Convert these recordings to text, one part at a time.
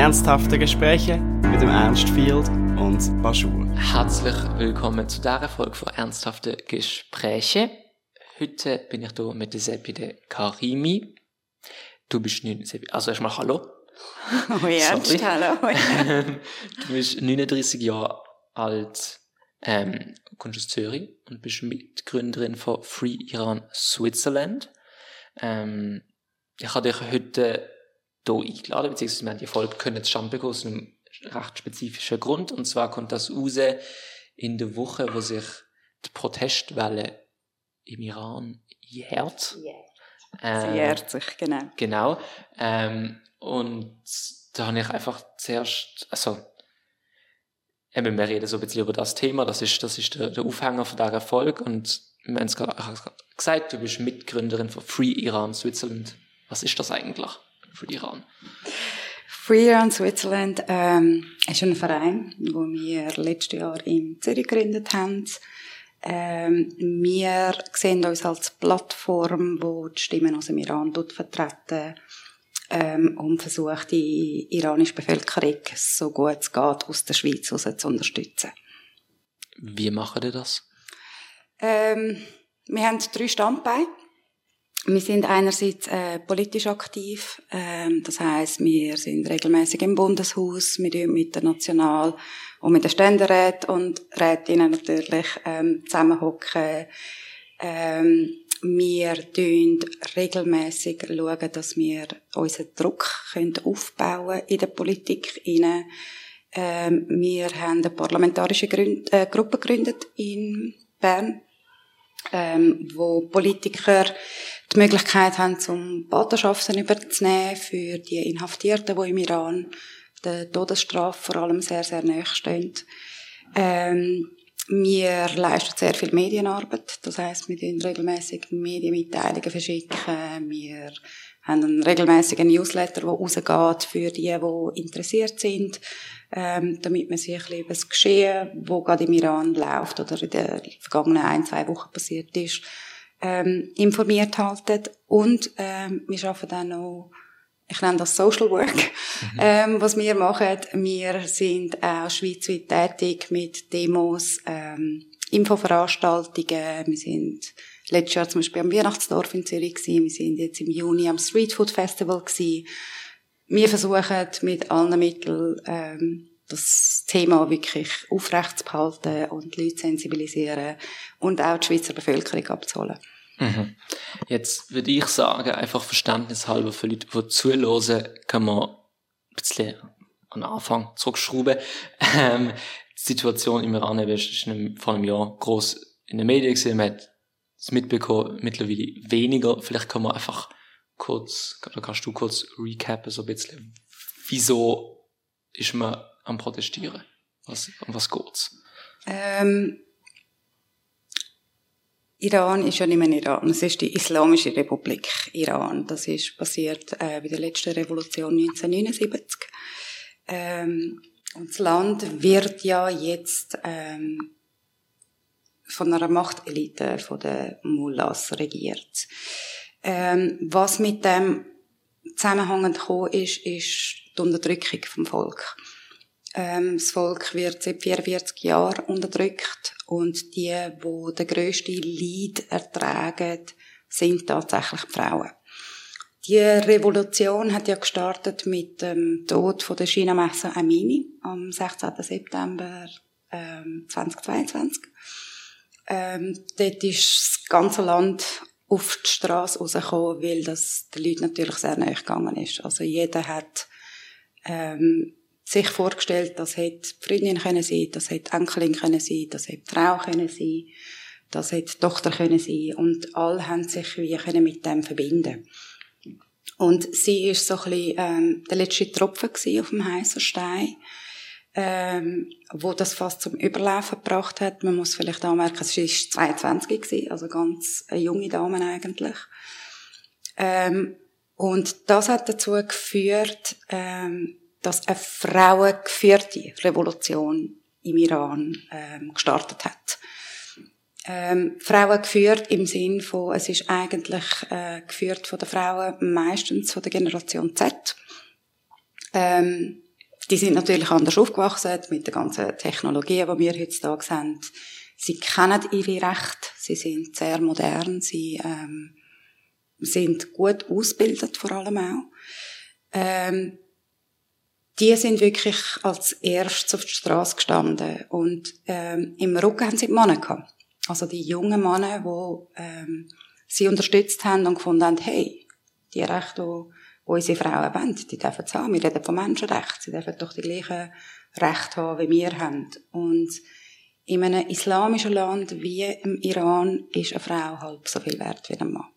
Ernsthafte Gespräche mit dem Ernst Field und Baschur. Herzlich willkommen zu dieser Folge von Ernsthafte Gespräche. Heute bin ich hier mit der Sepide Karimi. Du bist 79, also erstmal Hallo. Oh Ernst, hallo. du bist 39 Jahre alt, ähm, kommst aus Zürich und bist Mitgründerin von Free Iran Switzerland. Ähm, ich habe dich heute hier eingeladen, beziehungsweise wir haben die Folge können bekommen aus einem recht spezifischen Grund. Und zwar kommt das raus in der Woche, wo sich die Protestwelle im Iran jährt. Yeah. Sie jährt sich, genau. Genau. Ähm, und da habe ich einfach zuerst, also, eben, wir reden so ein bisschen über das Thema, das ist, das ist der, der Aufhänger von dieser Folge und wir haben es gerade gesagt, du bist Mitgründerin von Free Iran Switzerland. Was ist das eigentlich für Iran? Free Iran Switzerland ähm, ist ein Verein, den wir letztes Jahr in Zürich gegründet haben. Ähm, wir sehen uns als Plattform, wo die Stimmen aus dem Iran vertreten ähm, und versucht, die iranische Bevölkerung so gut es geht aus der Schweiz heraus zu unterstützen. Wie machen ihr das? Ähm, wir haben drei Standbeine. Wir sind einerseits äh, politisch aktiv, ähm, das heißt, wir sind regelmäßig im Bundeshaus, wir mit der National- und mit den Ständeräten und Rätinnen natürlich ähm, zusammenhocken. Ähm, wir schauen regelmäßig, schauen, dass wir unseren Druck können aufbauen in der Politik. Rein. Ähm, wir haben eine parlamentarische Gründ äh, Gruppe gegründet in Bern, ähm, wo Politiker die Möglichkeit haben, zum Paterschaften überzunehmen für die Inhaftierten, die im Iran der Todesstrafe vor allem sehr, sehr nahe stehen. Ähm, wir leisten sehr viel Medienarbeit. Das heisst, wir tun regelmäßig Medienmitteilungen verschicken. Wir haben einen regelmäßigen Newsletter, der rausgeht für die, die interessiert sind, ähm, damit man sich ein bisschen über das Geschehen, wo gerade im Iran läuft oder in den vergangenen ein, zwei Wochen passiert ist, ähm, informiert halten. Und ähm, wir arbeiten dann noch ich nenne das Social Work, mhm. ähm, was wir machen. Wir sind auch schweizweit tätig mit Demos, ähm, Infoveranstaltungen. Wir sind letztes Jahr zum Beispiel am Weihnachtsdorf in Zürich gewesen. Wir sind jetzt im Juni am Street Food Festival gewesen. Wir versuchen mit allen Mitteln ähm, das Thema wirklich aufrecht zu behalten und die Leute sensibilisieren und auch die Schweizer Bevölkerung abzuholen. Mhm. Jetzt würde ich sagen, einfach verständnishalber für Leute, die zuhören, kann man ein bisschen an den Anfang zurückschrauben. Ähm, die Situation im Iran ist vor einem Jahr groß in den Medien gesehen, man hat es mitbekommen, mittlerweile weniger. Vielleicht kann man einfach kurz, oder kannst du kurz recappen, so ein bisschen, wieso ist man am Protestieren? Was, um was geht's? Ähm Iran ist ja nicht mehr Iran, es ist die Islamische Republik Iran. Das ist passiert äh, bei der letzten Revolution 1979. Ähm, und das Land wird ja jetzt ähm, von einer Machtelite, von den Mullahs regiert. Ähm, was mit dem zusammenhängend gekommen ist, ist die Unterdrückung vom Volk. Ähm, das Volk wird seit 44 Jahren unterdrückt und die, wo der größte Leid ertragen, sind tatsächlich die Frauen. Die Revolution hat ja gestartet mit dem Tod von der China Massa Amini am 16. September ähm, 2022. Ähm, dort ist das ganze Land auf die Straße rausgekommen, weil das den Leuten natürlich sehr nahe gegangen ist. Also jeder hat ähm, sich vorgestellt, das hätte Freundin können sein, das hätte Enkelin können sein, das hätte Frau können sein, das hätte Tochter können sein und alle haben sich wie können mit dem verbinden. Und sie ist so ein bisschen ähm, der letzte Tropfen auf dem heißen Stein, ähm, wo das fast zum Überlaufen gebracht hat. Man muss vielleicht anmerken, sie war 22 gewesen, also ganz junge Dame eigentlich. Ähm, und das hat dazu geführt, ähm, dass eine frauengeführte Revolution im Iran ähm, gestartet hat. Ähm, Frauen geführt im Sinn von, es ist eigentlich äh, geführt von den Frauen meistens von der Generation Z. Ähm, die sind natürlich anders aufgewachsen mit den ganzen Technologien, die wir heutzutage haben. Sie kennen ihre Rechte, sie sind sehr modern, sie ähm, sind gut ausgebildet vor allem auch. Ähm, die sind wirklich als erstes auf die Straße gestanden und ähm, im Rücken haben sie die Männer gehabt. Also die jungen Männer, die ähm, sie unterstützt haben und gefunden haben, hey, die Rechte, die, die unsere Frauen wollen, die dürfen es haben. Wir reden von Menschenrechten. Sie dürfen doch die gleichen Rechte haben, wie wir haben. Und in einem islamischen Land wie im Iran ist eine Frau halb so viel wert wie ein Mann.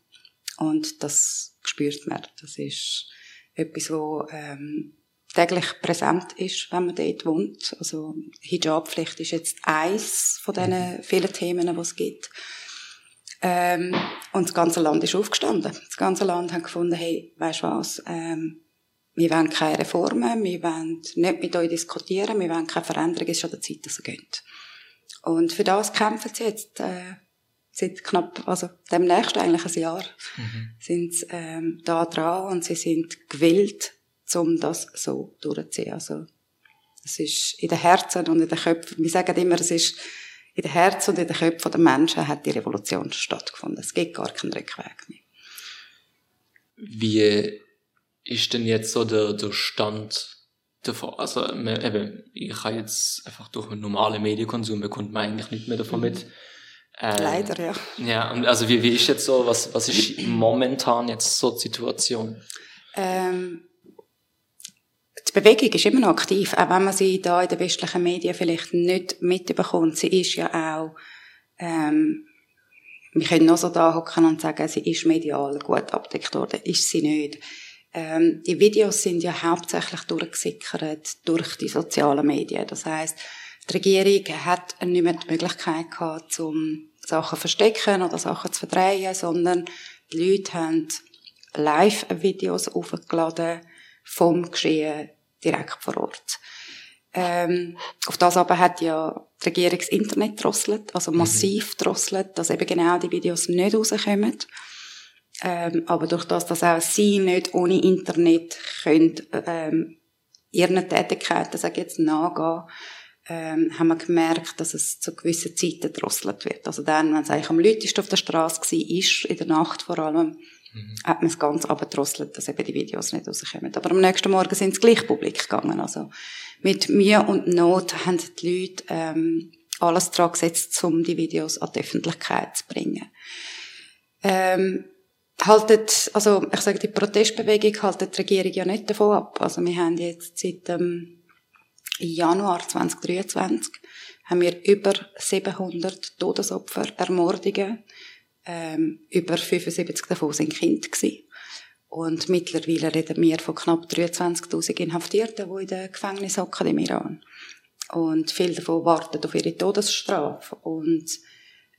Und das spürt man. Das ist etwas, wo ähm, täglich präsent ist, wenn man dort wohnt. Also Hijabpflicht ist jetzt eins von diesen mhm. vielen Themen, die es gibt. Ähm, und das ganze Land ist aufgestanden. Das ganze Land hat gefunden, hey, weißt du was, ähm, wir wollen keine Reformen, wir wollen nicht mit euch diskutieren, wir wollen keine Veränderung, es ist schon der Zeit, dass es geht. Und für das kämpfen sie jetzt, äh, seit knapp, also demnächst eigentlich ein Jahr, mhm. sind sie ähm, da dran und sie sind gewillt, um das so durchzuziehen. Also, es ist in den Herzen und in den Köpfen, wir sagen immer, es ist in den Herzen und in den Köpfen der Menschen hat die Revolution stattgefunden. Es gibt gar keinen Rückweg mehr. Wie ist denn jetzt so der, der Stand davon? Also, eben, ich habe jetzt einfach durch einen normalen Medienkonsum bekommt man eigentlich nicht mehr davon mit. Ähm, Leider, ja. Ja, und also wie, wie ist jetzt so, was, was ist momentan jetzt so die Situation? Ähm, die Bewegung ist immer noch aktiv, auch wenn man sie da in den westlichen Medien vielleicht nicht mitbekommt. Sie ist ja auch, ähm, wir können noch so da hocken und sagen, sie ist medial gut abdeckt worden. Ist sie nicht. Ähm, die Videos sind ja hauptsächlich durchgesickert durch die sozialen Medien. Das heißt, die Regierung hat nicht mehr die Möglichkeit gehabt, um Sachen zu verstecken oder Sachen zu verdrehen, sondern die Leute haben Live-Videos aufgeladen vom Geschehen direkt vor Ort. Ähm, auf das aber hat ja die Regierung das Internet drosselt, also mhm. massiv mhm. drosselt, dass eben genau die Videos nicht rauskommen. Ähm, aber durch das, dass auch sie nicht ohne Internet können, ähm, ihren Tätigkeiten, sage ich jetzt, nachgehen, ähm, haben wir gemerkt, dass es zu gewissen Zeiten drosselt wird. Also dann, wenn es eigentlich am lautesten auf der Straße war, ist, in der Nacht vor allem, mhm. hat man es ganz abgedrosselt, dass eben die Videos nicht rauskommen. Aber am nächsten Morgen sind sie gleich publik gegangen. Also mit Mühe und Not haben die Leute ähm, alles dran gesetzt, um die Videos an die Öffentlichkeit zu bringen. Ähm, haltet, also ich sage, die Protestbewegung haltet die Regierung ja nicht davon ab. Also wir haben jetzt seit ähm, Januar 2023 haben wir über 700 Todesopfer, Ermordungen ähm, über 75 davon sind Kinder. Und mittlerweile reden wir von knapp 23.000 Inhaftierten, die in den Gefängnissen hocken im Iran. Und viele davon warten auf ihre Todesstrafe. Und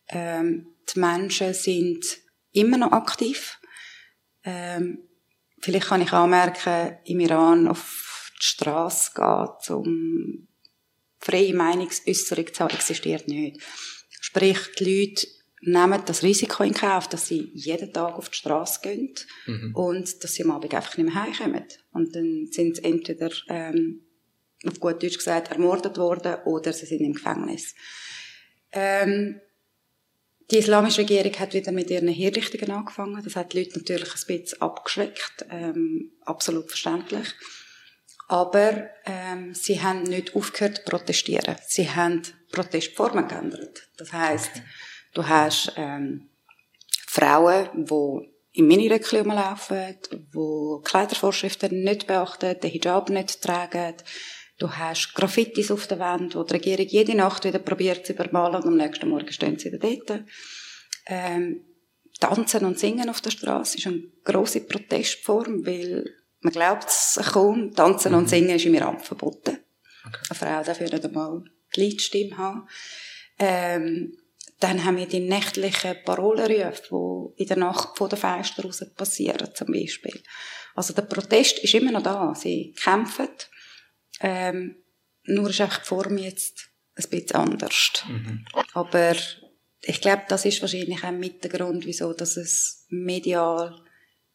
ähm, die Menschen sind immer noch aktiv. Ähm, vielleicht kann ich anmerken, im Iran auf die Straße gehen, um freie Meinungsäußerung zu haben, existiert nicht. Sprich, die Leute nehmen das Risiko in Kauf, dass sie jeden Tag auf die Straße gehen mhm. und dass sie am Abend einfach nicht mehr heimkommen. Und dann sind sie entweder, ähm, auf gut Deutsch gesagt, ermordet worden oder sie sind im Gefängnis. Ähm, die islamische Regierung hat wieder mit ihren Hinrichtungen angefangen. Das hat die Leute natürlich ein bisschen abgeschreckt. Ähm, absolut verständlich. Aber ähm, sie haben nicht aufgehört zu protestieren. Sie haben Protestformen geändert. Das heißt, okay Du hast ähm, Frauen, die im Miniröckchen rumlaufen, die Kleidervorschriften nicht beachten, den Hijab nicht tragen. Du hast Graffitis auf der Wand, wo die Regierung jede Nacht wieder probiert zu übermalen und am nächsten Morgen stehen sie wieder dort. Ähm, Tanzen und Singen auf der Straße ist eine grosse Protestform, weil man glaubt es kaum, Tanzen mhm. und Singen ist im Iran verboten. Okay. Eine Frau darf ja nicht einmal die Liedstimme haben. Ähm, dann haben wir die nächtlichen Parolenrufe, die in der Nacht vor der Fenster raus passieren, zum Beispiel. Also der Protest ist immer noch da. Sie kämpfen. Ähm, nur ist einfach die Form jetzt ein bisschen anders. Mhm. Aber ich glaube, das ist wahrscheinlich auch mit der Grund, wieso dass es medial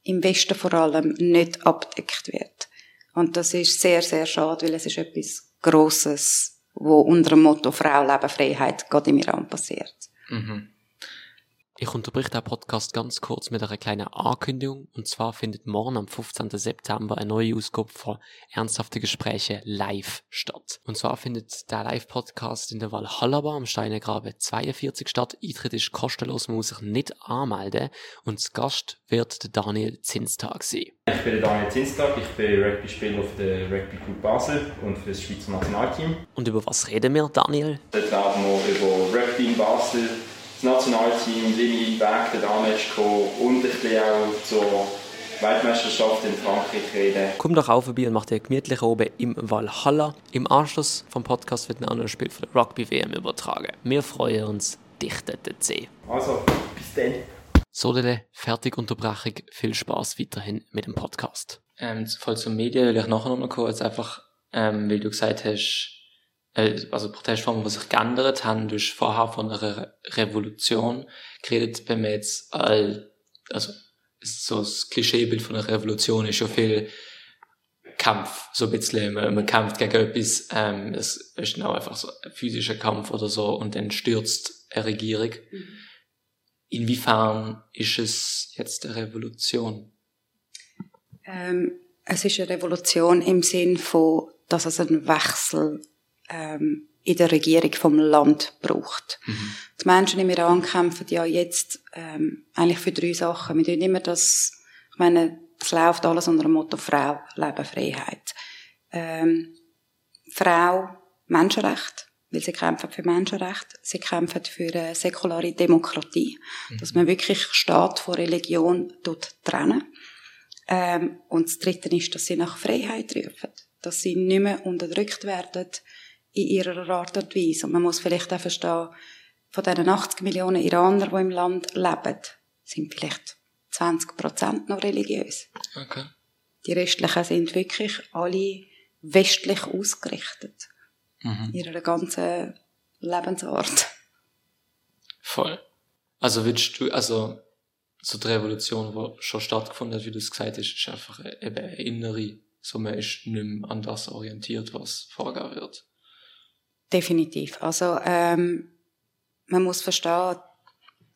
im Westen vor allem nicht abdeckt wird. Und das ist sehr, sehr schade, weil es ist etwas Grosses, wo unter dem Motto Frau, Leben, Freiheit gerade im Iran passiert. Mhm. Ich unterbrich den Podcast ganz kurz mit einer kleinen Ankündigung. Und zwar findet morgen am 15. September eine neue Ausgabe von Ernsthafte Gespräche live statt. Und zwar findet der Live-Podcast in der Valhalla am Steinegraben 42 statt. Eintritt ist kostenlos, man muss sich nicht anmelden. Und das Gast wird der Daniel Zinstag sein. Ich bin Daniel Zinstag, ich bin Rugby-Spieler auf der Rugby Club Basel und für das Schweizer Nationalteam. Und über was reden wir, Daniel? Dort reden wir über Rugby in Basel, das Nationalteam, ich Weg dorthin ist gekommen und ein bisschen auch zur Weltmeisterschaft in Frankreich reden. Komm doch auf vorbei und mach dir gemütlich oben im Valhalla. Im Anschluss vom Podcast wird ein anderes Spiel von der Rugby-WM übertragen. Wir freuen uns, dich dort zu sehen. Also, bis dann. So, Dele, fertig Unterbrechung. Viel Spaß weiterhin mit dem Podcast. Ähm, voll zum Medien will ich nachher noch kommen, jetzt einfach, ähm, weil du gesagt hast, also Protestformen, die sich geändert haben, du hast vorher von einer Re Revolution geredet, wenn man jetzt, all, also, so das Klischeebild von einer Revolution ist ja viel Kampf, so ein bisschen, man, man kämpft gegen etwas, ähm, es ist auch einfach so ein physischer Kampf oder so und dann stürzt eine Regierung. Inwiefern ist es jetzt eine Revolution? Ähm, es ist eine Revolution im Sinn von, dass es einen Wechsel ähm, in der Regierung vom Land braucht. Die Menschen im Iran kämpfen ja jetzt ähm, eigentlich für drei Sachen. Wir tun immer das, ich meine, es läuft alles unter dem Motto Frau, Leben, Freiheit. Ähm, Frau, Menschenrecht, weil sie kämpfen für Menschenrecht. Sie kämpfen für eine säkulare Demokratie, dass man wirklich Staat von Religion dort trennen. Ähm, und das Dritte ist, dass sie nach Freiheit rufen. Dass sie nicht mehr unterdrückt werden in ihrer Art und Weise. Und man muss vielleicht auch verstehen, von diesen 80 Millionen Iraner, die im Land leben, sind vielleicht 20 Prozent noch religiös. Okay. Die restlichen sind wirklich alle westlich ausgerichtet. Mhm. In ihrer ganzen Lebensart. Voll. Also würdest du, also so die Revolution, die schon stattgefunden hat, wie du es gesagt hast, ist einfach e- eben eine innere, so man ist nicht mehr an das orientiert, was vorgehen wird. Definitiv. Also ähm, man muss verstehen,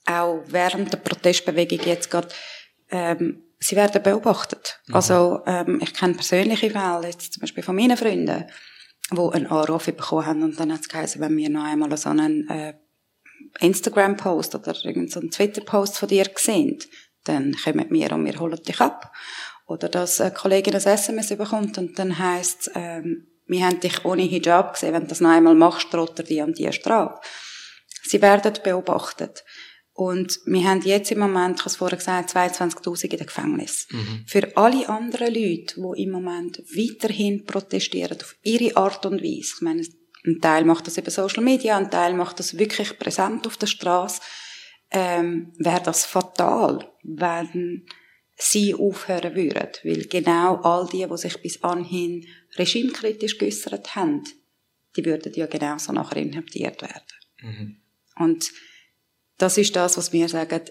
auch während der Protestbewegung jetzt gerade, ähm, sie werden beobachtet. Also ähm, ich kenne persönliche Fälle, jetzt zum Beispiel von meinen Freunden, die einen Anruf bekommen haben und dann hat es geheißen, wenn wir noch einmal so einen äh, Instagram-Post oder irgendeinen so Twitter-Post von dir sehen, dann kommen wir und wir holen dich ab. Oder dass eine Kollegin ein SMS bekommt und dann heisst ähm, wir haben dich ohne Hijab gesehen, wenn du das noch einmal machst, droht er die und die Strafe. Sie werden beobachtet. Und wir haben jetzt im Moment, ich habe es vorher gesagt, 22.000 in den Gefängnis. Für alle anderen Leute, die im Moment weiterhin protestieren, auf ihre Art und Weise, ich meine, ein Teil macht das über Social Media, ein Teil macht das wirklich präsent auf der Straße, ähm, wäre das fatal, wenn sie aufhören würden. Weil genau all die, die sich bis anhin regimekritisch geäussert haben, die würden ja genauso nachher inhaftiert werden. Und das ist das, was wir sagen,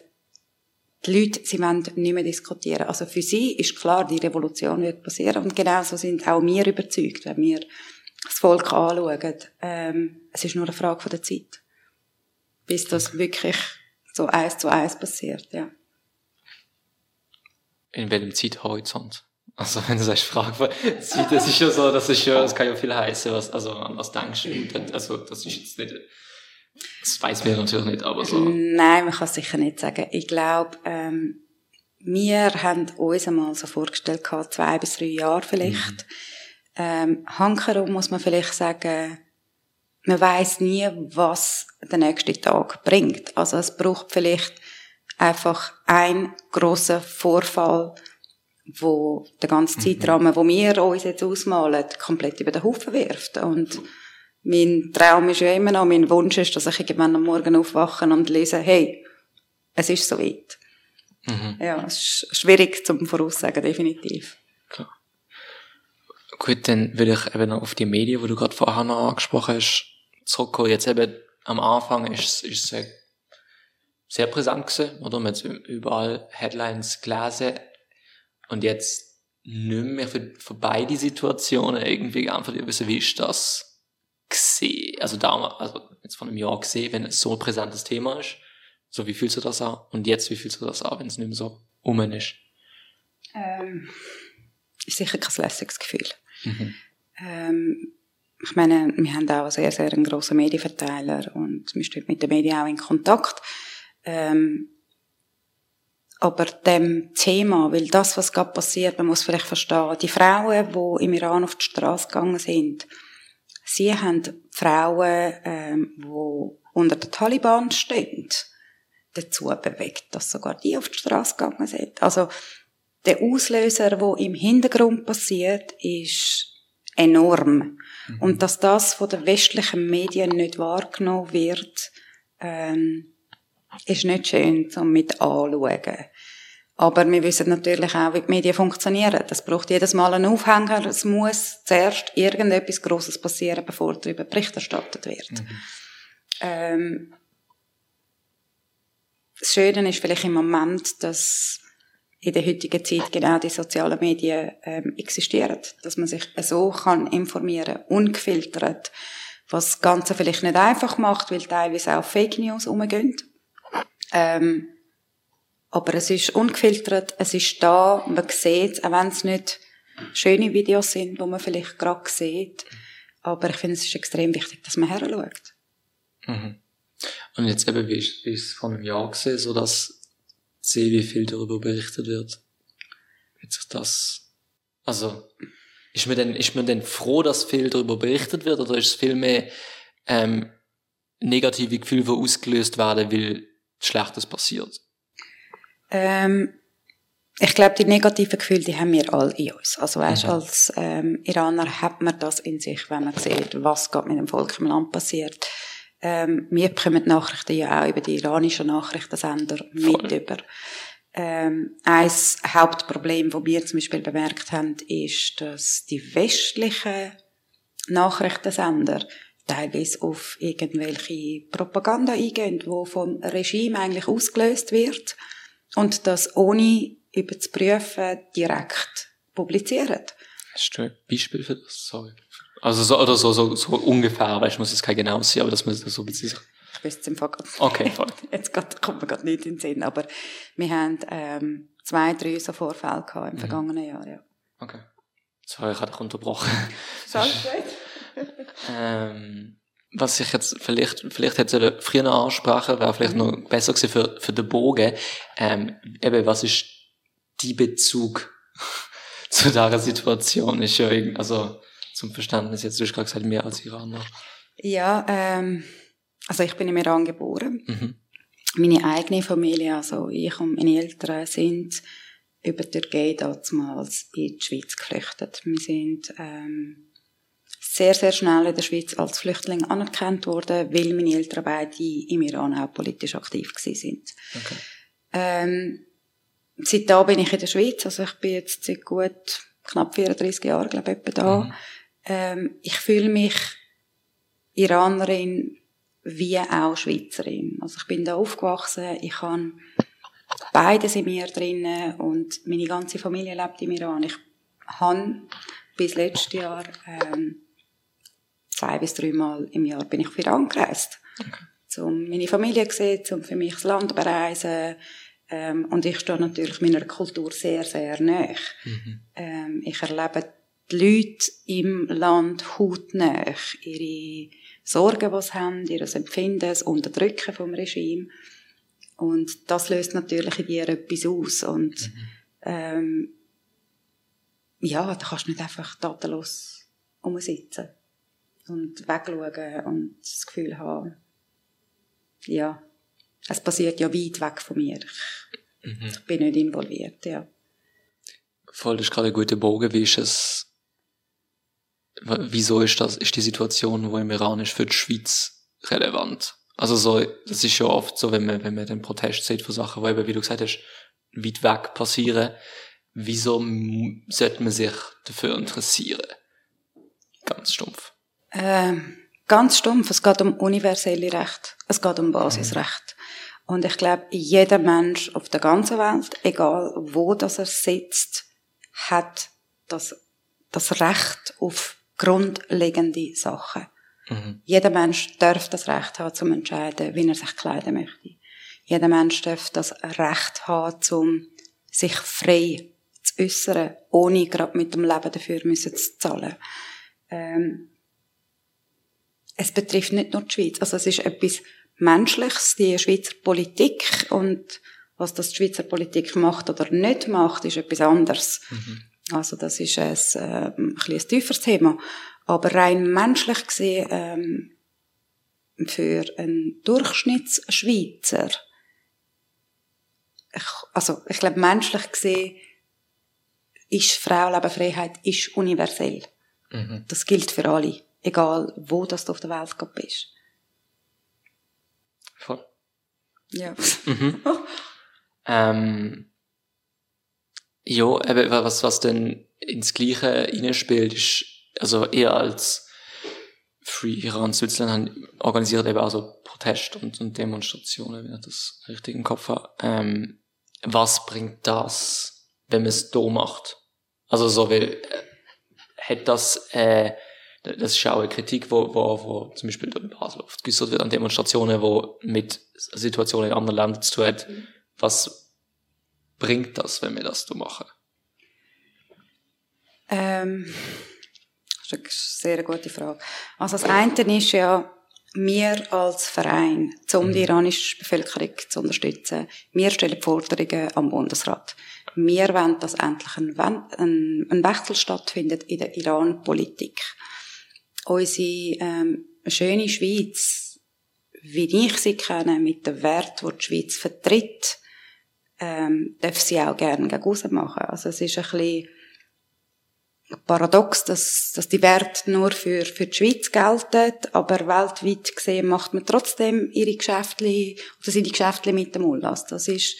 die Leute, sie wollen nicht mehr diskutieren. Also für sie ist klar, die Revolution wird passieren. Und genauso sind auch wir überzeugt, wenn wir das Volk anschauen. Ähm, es ist nur eine Frage von der Zeit. Bis das wirklich so eins zu eins passiert, ja. In welchem Zeithorizont? Also wenn du sagst, Zeit, das ist ja so, das ist ja, das kann ja viel heißen, was, also was denkst du? Also das ist jetzt nicht, das weiß wir natürlich nicht, aber so. Nein, man kann es sicher nicht sagen. Ich glaube, ähm, wir haben uns einmal so vorgestellt, gehabt, zwei bis drei Jahre vielleicht. Ähm, hankerum muss man vielleicht sagen, man weiß nie, was der nächste Tag bringt. Also es braucht vielleicht einfach ein großer Vorfall, wo der ganze Zeitrahmen, wo wir uns jetzt ausmalen, komplett über den Haufen wirft. Und mein Traum ist ja immer noch, mein Wunsch ist, dass ich irgendwann am Morgen aufwache und lese, hey, es ist soweit. Ja, es ist schwierig zum Voraussagen, definitiv. Gut, dann will ich eben noch auf die Medien, wo du gerade vorher noch angesprochen hast, zurückkommen. Jetzt eben am Anfang ist es, ist es sehr, sehr präsent gewesen, oder? Man hat überall Headlines gelesen. Und jetzt nicht mehr für, für beide Situationen irgendwie einfach wissen, wie ist das gesehen? Also damals, also jetzt von einem Jahr gesehen, wenn es so ein präsentes Thema ist, so wie fühlst du das an? Und jetzt, wie fühlst du das an, wenn es nicht mehr so um ist? Ähm, ist sicher kein lässiges Gefühl. Mhm. Ähm, ich meine, wir haben auch sehr, sehr einen grossen Medienverteiler und wir stehen mit den Medien auch in Kontakt. Ähm, aber dem Thema, weil das, was gerade passiert, man muss vielleicht verstehen, die Frauen, die im Iran auf die Straße gegangen sind, sie haben Frauen, ähm, die unter den Taliban stehen, dazu bewegt, dass sogar die auf die Straße gegangen sind. Also der Auslöser, der im Hintergrund passiert, ist enorm. Mhm. Und dass das von den westlichen Medien nicht wahrgenommen wird, ähm, ist nicht schön, um mit anzuschauen. Aber wir wissen natürlich auch, wie die Medien funktionieren. Das braucht jedes Mal einen Aufhänger. Es muss zuerst irgendetwas Grosses passieren, bevor darüber Bericht erstattet wird. Mhm. Ähm, das Schöne ist vielleicht im Moment, dass in der heutigen Zeit genau die sozialen Medien ähm, existieren, dass man sich so kann informieren, ungefiltert, was das Ganze vielleicht nicht einfach macht, weil teilweise auch Fake News umgehen. Ähm, aber es ist ungefiltert, es ist da, man sieht es, auch wenn es nicht schöne Videos sind, wo man vielleicht gerade sieht. Aber ich finde, es ist extrem wichtig, dass man her schaut. Mhm. Und jetzt eben, wie ist es vor einem Jahr gesehen, so dass sehe, wie viel darüber berichtet wird. Wird sich das, also, ist man denn, ist man denn froh, dass viel darüber berichtet wird, oder ist es viel mehr, ähm, negative Gefühle, die ausgelöst werden, weil Schlechtes passiert? Ähm, ich glaube, die negativen Gefühle, die haben wir alle in uns. Also weißt, mhm. als ähm, Iraner hat man das in sich, wenn man sieht, was gerade mit dem Volk im Land passiert. Ähm, wir bekommen die Nachrichten ja auch über die iranischen Nachrichtensender mit über. Ähm, ein Hauptproblem, das wir zum Beispiel bemerkt haben, ist, dass die westlichen Nachrichtensender teilweise auf irgendwelche Propaganda eingehen, die vom Regime eigentlich ausgelöst wird und das ohne über zu prüfen direkt publizieren. Hast du ein Beispiel für das? Sorry. Also so, oder so, so, so ungefähr, weil ich muss jetzt kein genau sein, aber das muss so ein bisschen... Ich weiß es im Fall Okay, voll. Jetzt grad, kommt mir gerade nicht in den Sinn, aber wir haben ähm, zwei, drei so Vorfälle gehabt im mhm. vergangenen Jahr, ja. Okay. Sorry, ich habe dich unterbrochen. Schade. Ähm, was ich jetzt vielleicht, vielleicht hätte früher noch ansprechen, wäre vielleicht mhm. noch besser gewesen für, für den Bogen. Ähm, eben, was ist die Bezug zu dieser Situation? Ist ja irgendwie, also, zum Verständnis jetzt, du hast gerade gesagt, mehr als Iraner. Ja, ähm, also ich bin im Iran geboren. Mhm. Meine eigene Familie, also ich und meine Eltern sind über die Türkei damals in die Schweiz geflüchtet. Wir sind ähm, sehr, sehr schnell in der Schweiz als Flüchtling anerkannt worden, weil meine Eltern beide im Iran auch politisch aktiv sind. Okay. Ähm, seit da bin ich in der Schweiz, also ich bin jetzt seit gut knapp 34 Jahren, glaube ich, etwa da. Mhm. Ähm, ich fühle mich Iranerin wie auch Schweizerin. Also ich bin da aufgewachsen, ich habe beides in mir drinnen und meine ganze Familie lebt im Iran. Ich habe bis letztes Jahr ähm, zwei bis dreimal im Jahr bin ich für Iran gereist. Okay. Um meine Familie zu sehen, um für mich das Land bereisen. Ähm, und ich stehe natürlich meiner Kultur sehr, sehr nahe. Mhm. Ähm, ich erlebe die Leute im Land hautnah ihre Sorgen, die sie haben, ihr Empfinden, das Unterdrücken vom Regime. Und das löst natürlich in dir etwas aus. Und mhm. ähm, ja, da kannst du nicht einfach tatenlos umsitzen und wegschauen und das Gefühl haben, ja, es passiert ja weit weg von mir. Ich, mhm. bin nicht involviert, ja. Voll, das ist gerade ein guter Bogen. Wie ist es wieso ist das, ist die Situation, wo im Iran ist, für die Schweiz relevant? Also so, das ist ja oft so, wenn man, wenn man den Protest sieht für Sachen, wo eben, wie du gesagt hast, weit weg passieren. Wieso sollte man sich dafür interessieren? Ganz stumpf. Ähm, ganz stumpf. Es geht um universelle Recht. Es geht um Basisrecht. Und ich glaube, jeder Mensch auf der ganzen Welt, egal wo das er sitzt, hat das, das Recht auf grundlegende Sachen. Mhm. Jeder Mensch darf das Recht haben, zum entscheiden, wie er sich kleiden möchte. Jeder Mensch darf das Recht haben, zum sich frei zu äußern, ohne gerade mit dem Leben dafür müssen zu zahlen. Ähm, es betrifft nicht nur die Schweiz. Also es ist etwas Menschliches, die Schweizer Politik und was das die Schweizer Politik macht oder nicht macht, ist etwas anderes. Mhm. Also das ist ein, äh, ein, ein tieferes Thema. Aber rein menschlich gesehen, ähm, für einen Durchschnittsschweizer, ich, also ich glaube menschlich gesehen, ist Frauenlebenfreiheit ist universell. Mhm. Das gilt für alle, egal wo das du auf der Welt bist. Voll. Ja. Mhm. ähm, ja, was, was denn ins Gleiche hineinspielt, ist, also eher als Free Iran Switzerland organisiert eben also Protest und, und Demonstrationen, wenn ich das richtig im Kopf habe. Ähm, was bringt das, wenn man es da macht? Also so, weil, äh, hat das, äh, das ist ja auch eine Kritik, wo, wo, wo zum Beispiel in Basel oft geäußert wird an Demonstrationen, wo mit Situationen in anderen Ländern zu tun hat. Was bringt das, wenn wir das da machen? Ähm, das ist eine sehr gute Frage. Also das eine ist ja, wir als Verein, um die mhm. iranische Bevölkerung zu unterstützen, wir stellen Forderungen am Bundesrat. Wir wollen, dass endlich ein, ein Wechsel stattfindet in der Iran-Politik. Unsere ähm, schöne Schweiz, wie ich sie kenne, mit dem Wert, die die Schweiz vertritt, ähm, darf sie auch gerne gegen machen. Also es ist ein bisschen paradox, dass, dass die Werte nur für, für die Schweiz gelten, aber weltweit gesehen macht man trotzdem ihre Geschäfte oder seine Geschäfte mit dem Ullas. Das ist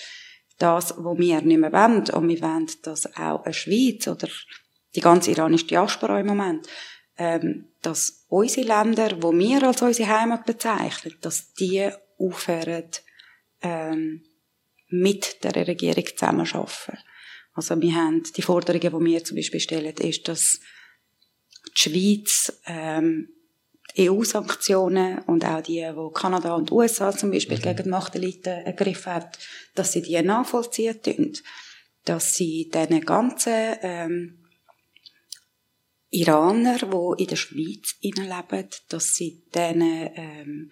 das, was wir nicht mehr wollen. Und wir wollen, dass auch eine Schweiz oder die ganze iranische Diaspora im Moment, ähm, dass unsere Länder, wo wir als unsere Heimat bezeichnen, dass die aufhören, ähm, mit der Regierung zusammenarbeiten. Also wir haben die Forderungen, die wir zum Beispiel stellen, ist, dass die Schweiz ähm, EU-Sanktionen und auch die, wo Kanada und USA zum Beispiel mhm. gegen die Machtelite ergriffen hat, dass sie die nachvollziehen tun, dass sie diesen ganzen ähm, Iraner, die in der Schweiz leben, dass sie denen ähm,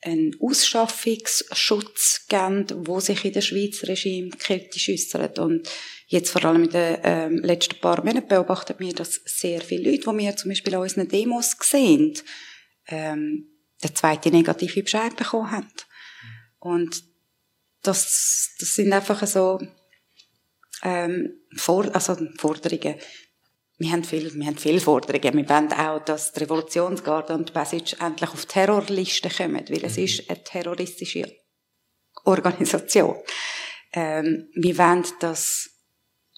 einen Ausschaffungsschutz geben, wo sich in der Schweiz Regime kritisch äußert. Und jetzt vor allem in den ähm, letzten paar Monaten beobachtet wir, dass sehr viele Leute, die wir zum Beispiel an unseren Demos sehen, ähm, der zweite negative Bescheid bekommen haben. Und das, das sind einfach so ähm, Vor also Forderungen wir haben viel, wir haben viele Forderungen. Wir wollen auch, dass die Revolutionsgarde und die Basic endlich auf Terrorlisten kommen, weil es mhm. ist eine terroristische Organisation. Ähm, wir wollen, dass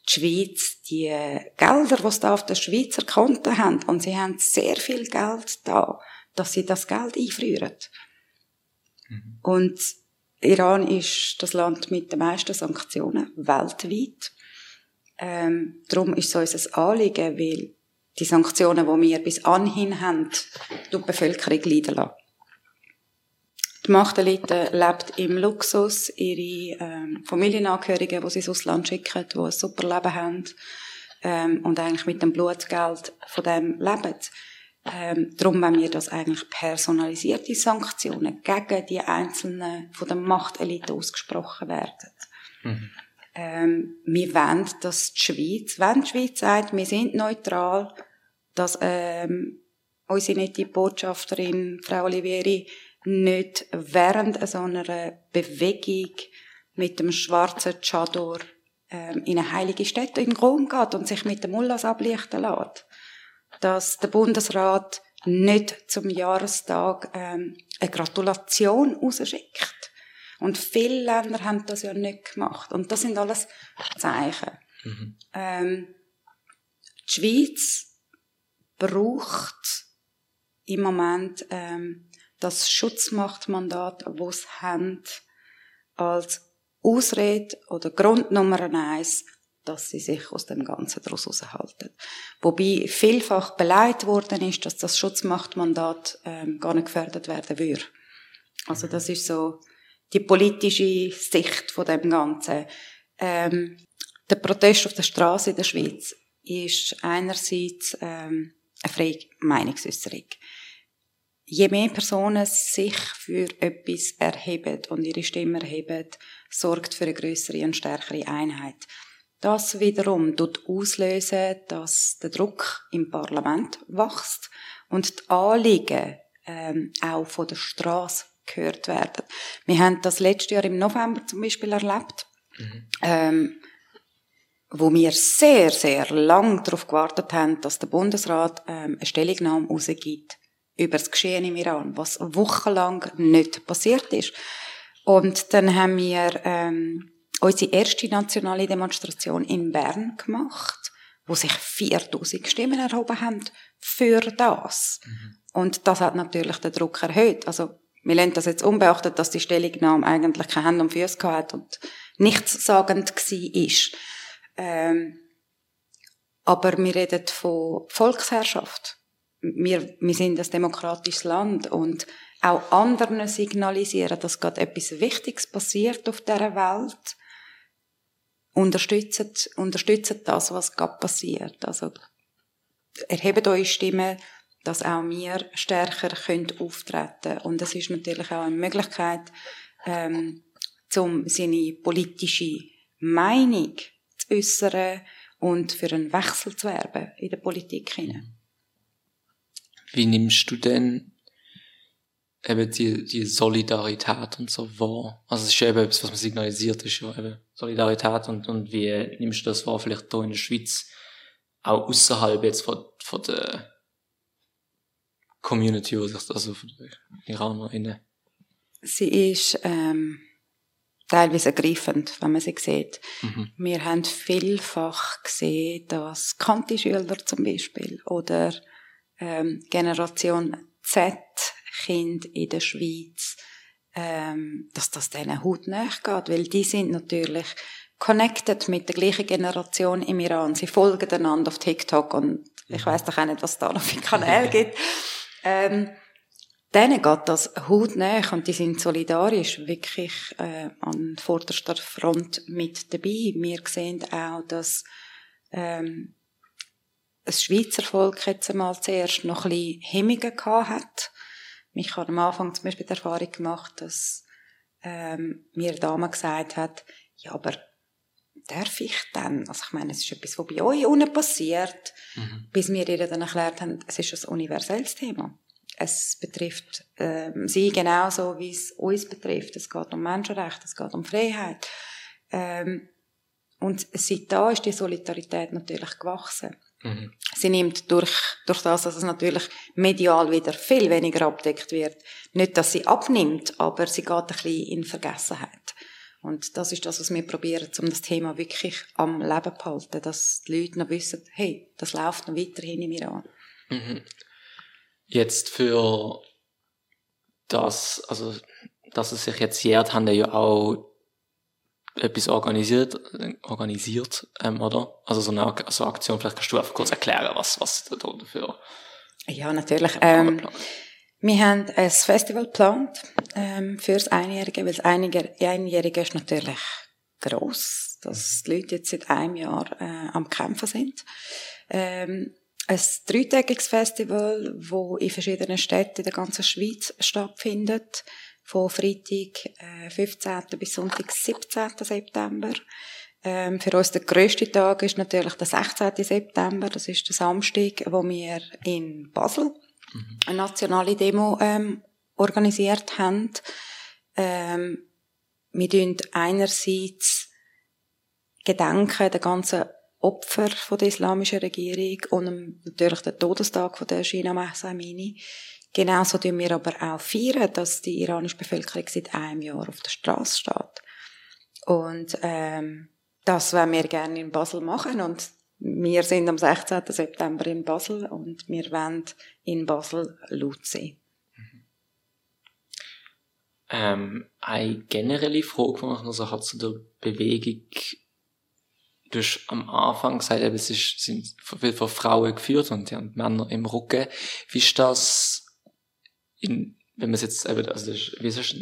die Schweiz die Gelder, die sie da auf der Schweizer Konten haben, und sie haben sehr viel Geld da, dass sie das Geld einfrieren. Mhm. Und Iran ist das Land mit den meisten Sanktionen weltweit. Ähm, darum ist es uns ein Anliegen, weil die Sanktionen, die wir bis anhin haben, die Bevölkerung leiden lassen. Die Machtelite lebt im Luxus, ihre ähm, Familienangehörigen, die sie ins Ausland schicken, die ein super Leben haben ähm, und eigentlich mit dem Blutgeld von dem leben. Ähm, darum wenn wir das eigentlich personalisierte Sanktionen gegen die einzelnen von der Machtelite ausgesprochen werden. Mhm ähm, wir wollen, dass die Schweiz, wenn die Schweiz sagt, wir sind neutral, dass ähm, unsere nette Botschafterin, Frau Olivieri, nicht während so einer Bewegung mit dem schwarzen Chador ähm, in eine heilige Stätte in Rom geht und sich mit dem Mullahs ablichten lässt. Dass der Bundesrat nicht zum Jahrestag ähm, eine Gratulation rausschickt und viele Länder haben das ja nicht gemacht. Und das sind alles Zeichen. Mhm. Ähm, die Schweiz braucht im Moment ähm, das Schutzmachtmandat, das es haben, als Ausrede oder Grund Nummer eins, dass sie sich aus dem Ganzen daraus heraushalten. Wobei vielfach beleidigt worden ist, dass das Schutzmachtmandat ähm, gar nicht gefördert werden würde. Also das ist so die politische Sicht von dem Ganzen. Ähm, der Protest auf der Straße in der Schweiz ist einerseits ähm, eine freie Meinungsäußerung. Je mehr Personen sich für etwas erheben und ihre Stimme erheben, sorgt für eine größere und stärkere Einheit. Das wiederum tut auslösen, dass der Druck im Parlament wächst und die Anliegen ähm, auch von der Straße gehört werden. Wir haben das letztes Jahr im November zum Beispiel erlebt, mhm. ähm, wo wir sehr, sehr lang darauf gewartet haben, dass der Bundesrat ähm, eine Stellungnahme rausgibt über das Geschehen im Iran, was wochenlang nicht passiert ist. Und dann haben wir ähm, unsere erste nationale Demonstration in Bern gemacht, wo sich 4000 Stimmen erhoben haben für das. Mhm. Und das hat natürlich den Druck erhöht. Also wir lernen das jetzt unbeachtet, dass die Stellungnahme eigentlich keine Hände und Füße hat und nichtssagend war. Ähm, aber wir reden von Volksherrschaft. Wir, wir sind ein demokratisches Land und auch anderen signalisieren, dass gerade etwas Wichtiges passiert auf dieser Welt. Unterstützen, unterstützen das, was gerade passiert. Also, erhebt eure Stimme, dass auch wir stärker können auftreten Und es ist natürlich auch eine Möglichkeit, ähm, um seine politische Meinung zu äußern und für einen Wechsel zu werben in der Politik. Wie nimmst du denn eben die, die Solidarität und so wahr? Also es ist eben etwas, was man signalisiert, ist ja eben Solidarität und, und wie nimmst du das wahr, vielleicht hier in der Schweiz, auch außerhalb jetzt von, von der Community, wo sich also von den IranerInnen? Sie ist ähm, teilweise ergreifend, wenn man sie sieht. Mhm. Wir haben vielfach gesehen, dass Kanti-Schüler zum Beispiel oder ähm, Generation Z Kind in der Schweiz, ähm, dass das denen Haut geht, weil die sind natürlich connected mit der gleichen Generation im Iran. Sie folgen einander auf TikTok und ich mhm. weiß doch auch nicht, was es da noch für Kanäle gibt. Ähm, denen geht das hautnah und die sind solidarisch wirklich äh, an vorderster Front mit dabei. Wir sehen auch, dass ähm, das Schweizer Volk jetzt einmal zuerst noch ein bisschen Hemmungen gehabt hat. Mich hat am Anfang zum Beispiel die Erfahrung gemacht, dass ähm, mir Dame gesagt hat, ja, aber darf ich dann? Also ich meine, es ist etwas, was bei euch unten passiert, mhm. bis wir ihr dann erklärt haben, es ist ein universelles Thema. Es betrifft ähm, sie genauso, wie es uns betrifft. Es geht um Menschenrechte, es geht um Freiheit. Ähm, und seit da ist die Solidarität natürlich gewachsen. Mhm. Sie nimmt durch, durch das, dass es natürlich medial wieder viel weniger abdeckt wird, nicht, dass sie abnimmt, aber sie geht ein bisschen in Vergessenheit. Und das ist das, was wir probieren, um das Thema wirklich am Leben zu halten, dass die Leute noch wissen, hey, das läuft noch weiterhin im Iran. Mhm. Jetzt für das, also, dass es sich jetzt jährt, haben ja auch etwas organisiert, organisiert, ähm, oder? Also so eine, so eine Aktion, vielleicht kannst du einfach kurz erklären, was, was da dafür. Ja, natürlich. Ähm, wir haben ein Festival geplant ähm, fürs Einjährige, weil das Einjährige ist natürlich gross, dass die Leute jetzt seit einem Jahr äh, am Kämpfen sind. Ähm, ein dreitägiges Festival, wo in verschiedenen Städten in der ganzen Schweiz stattfindet, von Freitag äh, 15. bis Sonntag 17. September. Ähm, für uns der grösste Tag ist natürlich der 16. September, das ist der Samstag, wo wir in Basel. Eine nationale Demo ähm, organisiert haben. Ähm, wir tun einerseits gedenken der ganzen Opfer von der islamischen Regierung und natürlich der Todestag von der Shina Mahsa. Genauso tun wir aber auch feiern, dass die iranische Bevölkerung seit einem Jahr auf der Straße steht. Und ähm, das werden wir gerne in Basel machen und wir sind am 16. September in Basel und wir wollen in Basel laut sein. Ähm, eine generelle Frage, die noch so hat zu der Bewegung du hast am Anfang gesagt, es ist, sind viel von Frauen geführt und die haben Männer im Rücken. Wie ist das in, wenn man es jetzt eben, also ist, ist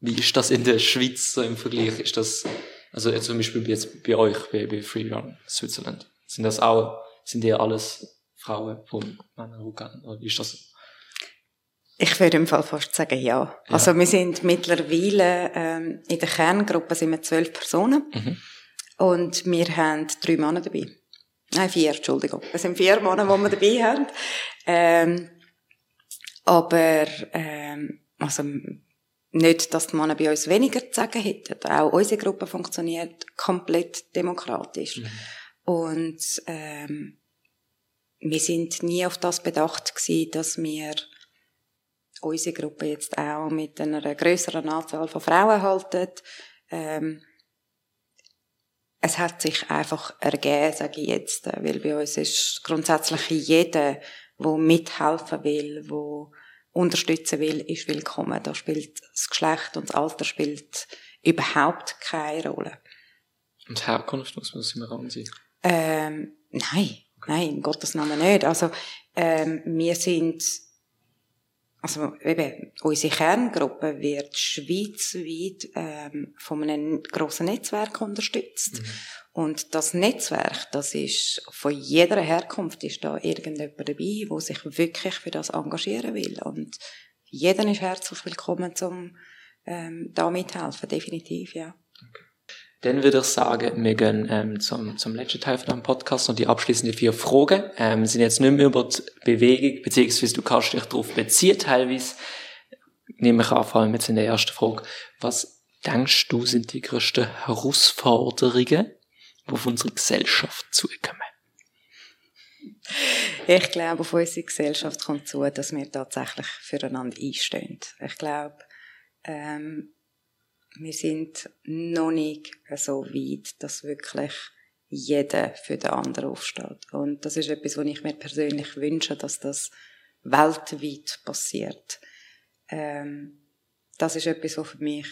wie ist das in der Schweiz so im Vergleich? Ist das, also jetzt zum Beispiel jetzt bei euch, bei, bei Freerun Switzerland, sind das auch, sind die alles Frauen von Männern? Oder wie ist das? Ich würde im Fall fast sagen, ja. ja. Also wir sind mittlerweile ähm, in der Kerngruppe sind wir zwölf Personen mhm. und wir haben drei Männer dabei. Nein, vier, Entschuldigung. Es sind vier Männer, die wir dabei haben. Ähm, aber ähm, also nicht, dass die Männer bei uns weniger zu sagen hätten. Auch unsere Gruppe funktioniert komplett demokratisch. Mhm. Und ähm, wir sind nie auf das bedacht gewesen, dass wir unsere Gruppe jetzt auch mit einer größeren Anzahl von Frauen halten. Ähm, es hat sich einfach ergeben, sage ich jetzt, weil bei uns ist grundsätzlich jeder, der mithelfen will, der unterstützen will, ist willkommen. Da spielt das Geschlecht und das Alter spielt überhaupt keine Rolle. Und Herkunft muss man das immer ansehen? Ähm, nein, nein, in Gottes Namen nicht. Also ähm, wir sind also eben, unsere Kerngruppe wird schweizweit ähm, von einem grossen Netzwerk unterstützt. Mhm. Und das Netzwerk, das ist von jeder Herkunft ist da irgendjemand dabei, wo sich wirklich für das engagieren will. Und jeder ist herzlich willkommen, zum ähm, da mithelfen, definitiv, ja. Dann würde ich sagen, wir gehen ähm, zum, zum letzten Teil von dem Podcast und die abschließenden vier Fragen ähm, sind jetzt nicht mehr über die Bewegung, beziehungsweise du kannst dich darauf beziehen teilweise. Nehme ich an, vor allem jetzt in der ersten Frage. Was denkst du sind die größten Herausforderungen, die auf unsere Gesellschaft zukommen? Ich glaube, auf unsere Gesellschaft kommt zu, dass wir tatsächlich füreinander einstehen. Ich glaube, ähm, wir sind noch nicht so weit, dass wirklich jeder für den anderen aufsteht. Und das ist etwas, was ich mir persönlich wünsche, dass das weltweit passiert. Ähm, das ist etwas, was für mich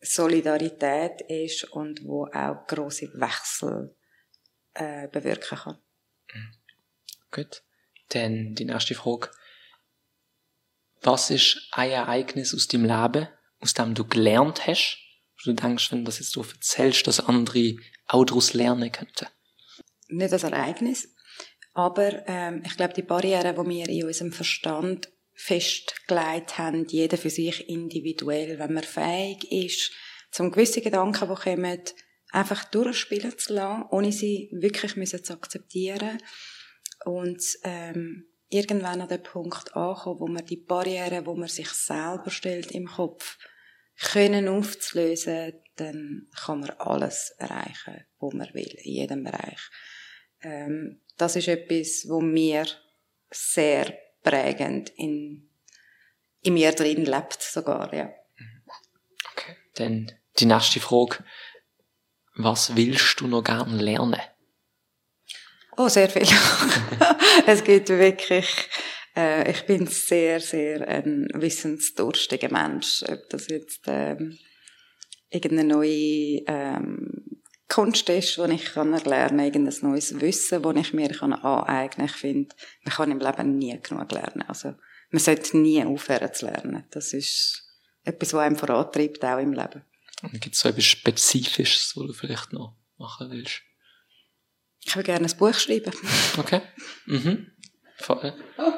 Solidarität ist und wo auch große Wechsel äh, bewirken kann. Mhm. Gut. Dann die nächste Frage. Was ist ein Ereignis aus dem Leben, aus dem du gelernt hast, du denkst, wenn du das jetzt so erzählst, dass andere auch daraus lernen könnten? Nicht als Ereignis, aber ähm, ich glaube, die Barrieren, die wir in unserem Verstand festgelegt haben, jeder für sich individuell, wenn man fähig ist, zum gewissen Gedanken, die kommen, einfach durchspielen zu lassen, ohne sie wirklich müssen zu akzeptieren und ähm, irgendwann an den Punkt ankommen, wo man die Barrieren, wo man sich selber stellt im Kopf, können aufzulösen, dann kann man alles erreichen, wo man will, in jedem Bereich. Ähm, das ist etwas, wo mir sehr prägend in, in mir drin lebt, sogar, ja. Okay. Dann die nächste Frage. Was willst du noch gerne lernen? Oh, sehr viel. es gibt wirklich, äh, ich bin sehr, sehr ein wissensdurstiger Mensch. Ob das jetzt ähm, irgendeine neue ähm, Kunst ist, die ich kann erlernen irgendein neues Wissen, das ich mir kann aneignen kann. Ich finde, man kann im Leben nie genug lernen. Also, man sollte nie aufhören zu lernen. Das ist etwas, was einem vorantreibt, auch im Leben. Gibt es so etwas Spezifisches, was du vielleicht noch machen willst? Ich würde gerne ein Buch schreiben. Okay. Mhm. Voll. Oh.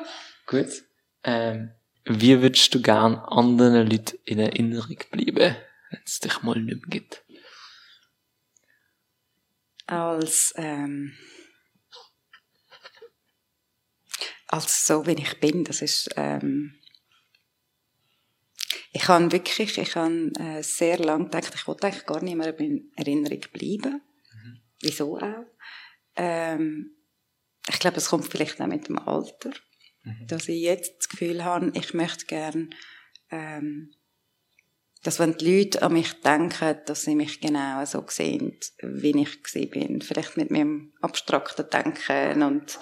Gut. Ähm, wie würdest du gern anderen Leuten in Erinnerung bleiben, wenn es dich mal nicht mehr gibt? Als, ähm, als so, wie ich bin. Das ist, ähm, ich habe wirklich, ich habe äh, sehr lange gedacht, ich wollte eigentlich gar nicht mehr in Erinnerung bleiben. Mhm. Wieso auch? Ähm, ich glaube, es kommt vielleicht auch mit dem Alter, mhm. dass ich jetzt das Gefühl habe, ich möchte gern, ähm, dass wenn die Leute an mich denken, dass sie mich genau so sehen, wie ich bin. Vielleicht mit meinem abstrakten Denken und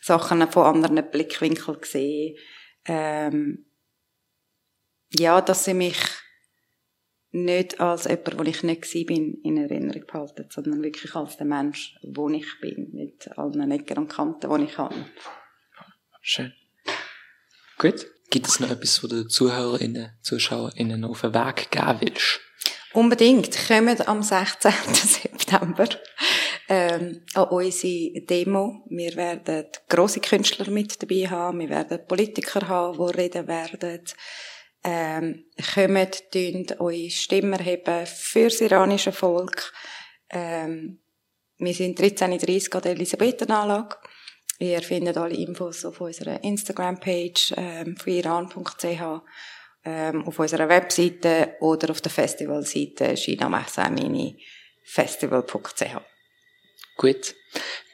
Sachen von anderen Blickwinkeln sehen. Ähm, ja, dass sie mich nicht als jemand, wo ich nicht war, bin, in Erinnerung behalten, sondern wirklich als der Mensch, wo ich bin, mit allen Ecken und Kanten, die ich habe. Schön. Gut. Gibt es noch etwas, was du Zuhörerinnen, ZuschauerInnen auf den Weg geben willst? Unbedingt. Kommt am 16. September ähm, an unsere Demo. Wir werden grosse Künstler mit dabei haben. Wir werden Politiker haben, die reden werden. Ähm, kommt, tönt eure Stimme erheben für das iranische Volk. Ähm, wir sind 13.30 an der Elisabethenanlage. Ihr findet alle Infos auf unserer Instagram-Page ähm, von ähm, auf unserer Webseite oder auf der Festivalseite chinamahsamini-festival.ch. Gut,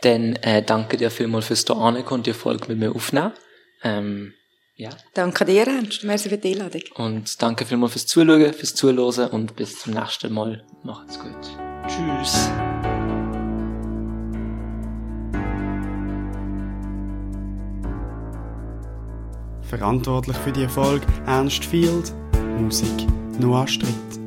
dann äh, danke dir vielmals fürs hier und die Folge mit mir aufnehmen. Ähm, ja. Danke dir, Ernst. Merci für die Einladung. Und danke vielmals fürs Zuschauen, fürs Zuhören und bis zum nächsten Mal. Macht's gut. Tschüss. Verantwortlich für die Erfolg Ernst Field, Musik Noah Stritt.